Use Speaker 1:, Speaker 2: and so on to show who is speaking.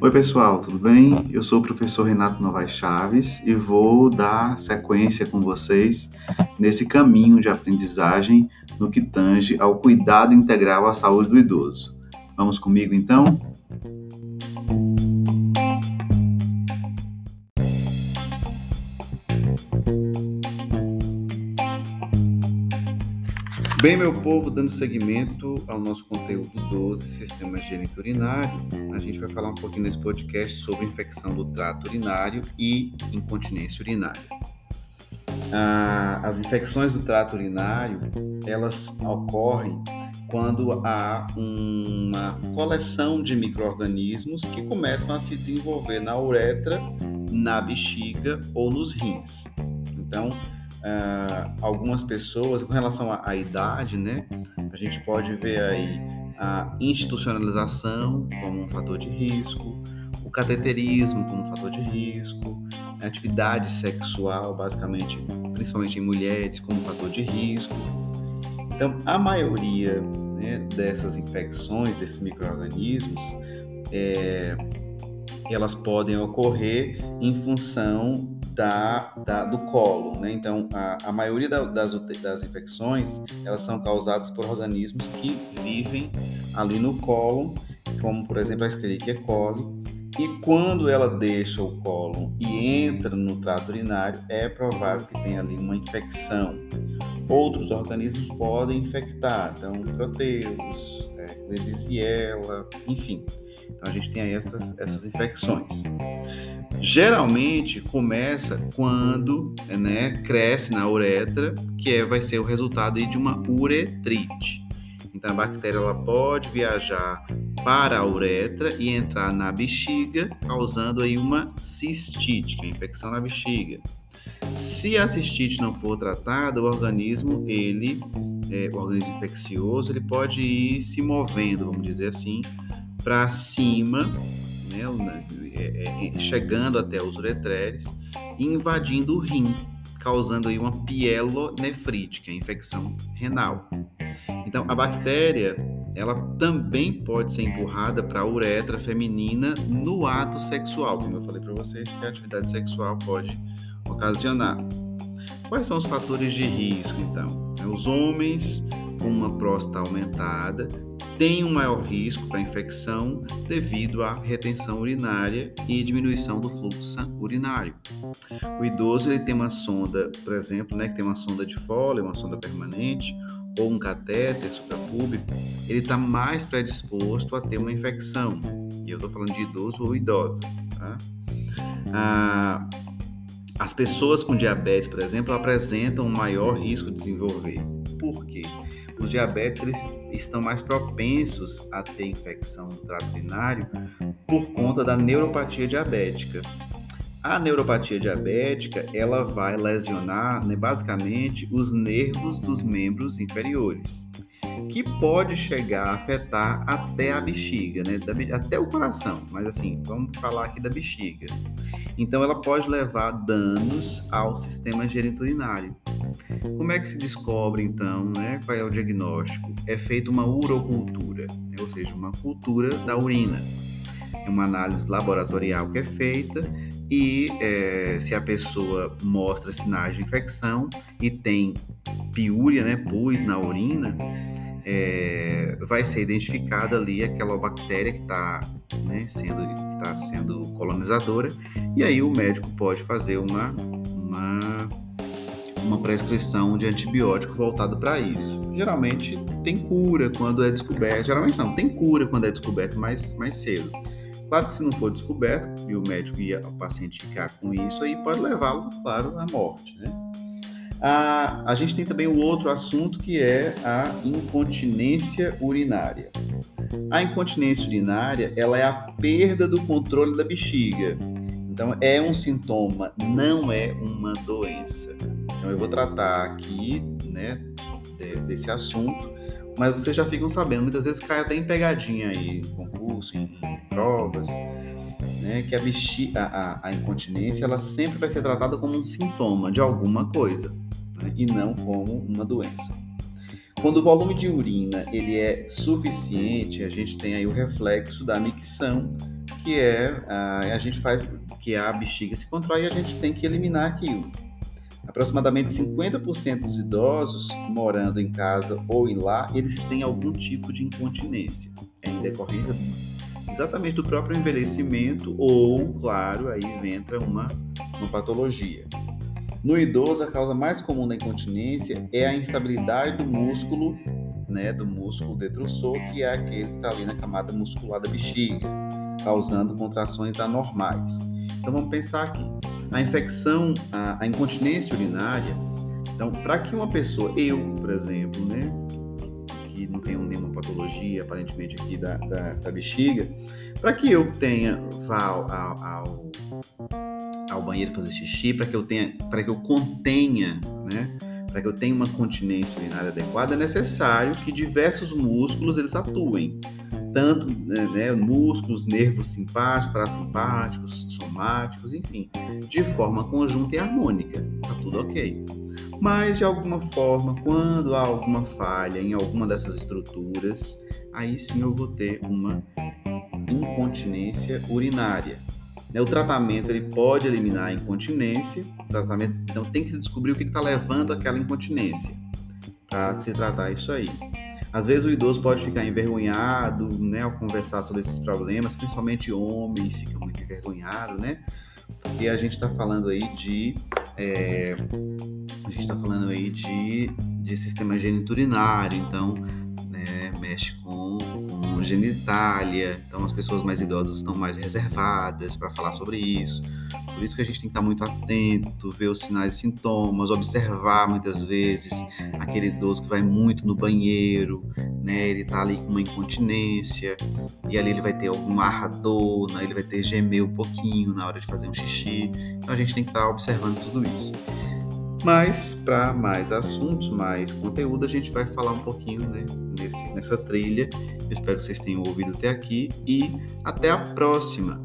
Speaker 1: Oi, pessoal, tudo bem? Eu sou o professor Renato Novaes Chaves e vou dar sequência com vocês nesse caminho de aprendizagem no que tange ao cuidado integral à saúde do idoso. Vamos comigo então? Bem, meu povo, dando seguimento ao nosso conteúdo 12, Sistema Higiênico Urinário, a gente vai falar um pouquinho nesse podcast sobre infecção do trato urinário e incontinência urinária. Ah, as infecções do trato urinário, elas ocorrem quando há uma coleção de micro-organismos que começam a se desenvolver na uretra, na bexiga ou nos rins. Então, uh, algumas pessoas, com relação à, à, idade, né, a gente pode ver aí a institucionalização como um fator de risco, o cateterismo como um fator de risco, a atividade sexual, basicamente, principalmente em mulheres, como um fator de risco. Então, a maioria né, dessas infecções, desses micro-organismos, é, elas podem ocorrer em função da, da, do colo, né? Então, a, a maioria da, das, das infecções, elas são causadas por organismos que vivem ali no colo, como, por exemplo, a Escherichia coli, e quando ela deixa o colo e entra no trato urinário, é provável que tenha ali uma infecção. Outros organismos podem infectar, então proteus, é, enfim. Então a gente tem aí essas, essas infecções. Geralmente começa quando né, cresce na uretra, que é, vai ser o resultado de uma uretrite. Então a bactéria ela pode viajar para a uretra e entrar na bexiga, causando aí uma cistite, que é infecção na bexiga. Se a cistite não for tratada, o organismo, ele, é, o organismo infeccioso, ele pode ir se movendo, vamos dizer assim, para cima, né, é, é, é, chegando até os uretreres, invadindo o rim, causando aí uma pielonefrite, que é a infecção renal. Então, a bactéria, ela também pode ser empurrada para a uretra feminina no ato sexual, como eu falei para vocês, que a atividade sexual pode ocasionar. Quais são os fatores de risco, então? Os homens com uma próstata aumentada têm um maior risco para infecção devido à retenção urinária e diminuição do fluxo urinário. O idoso ele tem uma sonda, por exemplo, né, que tem uma sonda de Foley, uma sonda permanente, ou um catéter suprapúbico, ele está mais predisposto a ter uma infecção. E eu estou falando de idoso ou idosa. Tá? Ah, as pessoas com diabetes, por exemplo, apresentam um maior risco de desenvolver. Por quê? Os diabéticos estão mais propensos a ter infecção no trato urinário por conta da neuropatia diabética. A neuropatia diabética ela vai lesionar né, basicamente os nervos dos membros inferiores, que pode chegar a afetar até a bexiga, né, até o coração. Mas assim, vamos falar aqui da bexiga. Então, ela pode levar danos ao sistema geniturinário. Como é que se descobre, então, né, qual é o diagnóstico? É feita uma urocultura, né, ou seja, uma cultura da urina. É uma análise laboratorial que é feita e é, se a pessoa mostra sinais de infecção e tem piúria, né, pus na urina, é, vai ser identificada ali aquela bactéria que está né, sendo, que tá sendo colonizadora, e aí o médico pode fazer uma, uma, uma prescrição de antibiótico voltado para isso. Geralmente tem cura quando é descoberto, geralmente não, tem cura quando é descoberto mais, mais cedo. Claro que se não for descoberto e o médico e o paciente ficar com isso, aí pode levá-lo, claro, à morte, né? A, a gente tem também o outro assunto que é a incontinência urinária. A incontinência urinária ela é a perda do controle da bexiga. Então é um sintoma, não é uma doença. Então eu vou tratar aqui, né, desse assunto, mas vocês já ficam sabendo, muitas vezes cai até em pegadinha aí, em concurso, em, provas, né, que a, a, a incontinência ela sempre vai ser tratada como um sintoma de alguma coisa né, e não como uma doença. Quando o volume de urina ele é suficiente, a gente tem aí o reflexo da micção, que é a, a gente faz que a bexiga se contrai e a gente tem que eliminar aquilo. Aproximadamente 50% dos idosos morando em casa ou em lá, eles têm algum tipo de incontinência em decorrência exatamente do próprio envelhecimento ou, claro, aí entra uma, uma patologia. No idoso, a causa mais comum da incontinência é a instabilidade do músculo, né, do músculo detrusor, que é aquele que está ali na camada muscular da bexiga, causando contrações anormais. Então vamos pensar aqui. A infecção, a, a incontinência urinária, então para que uma pessoa, eu, por exemplo, né, que não tenho nenhuma patologia aparentemente aqui da, da, da bexiga, para que eu tenha vá ao, ao, ao banheiro fazer xixi, para que eu tenha, para que eu contenha, né, para que eu tenha uma continência urinária adequada, é necessário que diversos músculos eles atuem tanto né, né, músculos, nervos simpáticos, parasimpáticos, somáticos, enfim, de forma conjunta e harmônica. Tá tudo ok. Mas, de alguma forma, quando há alguma falha em alguma dessas estruturas, aí sim eu vou ter uma incontinência urinária. Né, o tratamento ele pode eliminar a incontinência, tratamento, então tem que descobrir o que está levando àquela incontinência para se tratar isso aí. Às vezes o idoso pode ficar envergonhado, né, ao conversar sobre esses problemas, principalmente homem fica muito envergonhado, né? Porque a gente está falando aí de é, a gente está falando aí de, de sistema geniturinário, então né, mexe com, com genitália, então as pessoas mais idosas estão mais reservadas para falar sobre isso. Por isso que a gente tem que estar muito atento, ver os sinais e sintomas, observar muitas vezes aquele idoso que vai muito no banheiro, né? Ele tá ali com uma incontinência e ali ele vai ter alguma ardor, né? ele vai ter gemer um pouquinho na hora de fazer um xixi. Então a gente tem que estar observando tudo isso. Mas para mais assuntos, mais conteúdo, a gente vai falar um pouquinho né, nesse, nessa trilha. Eu espero que vocês tenham ouvido até aqui e até a próxima.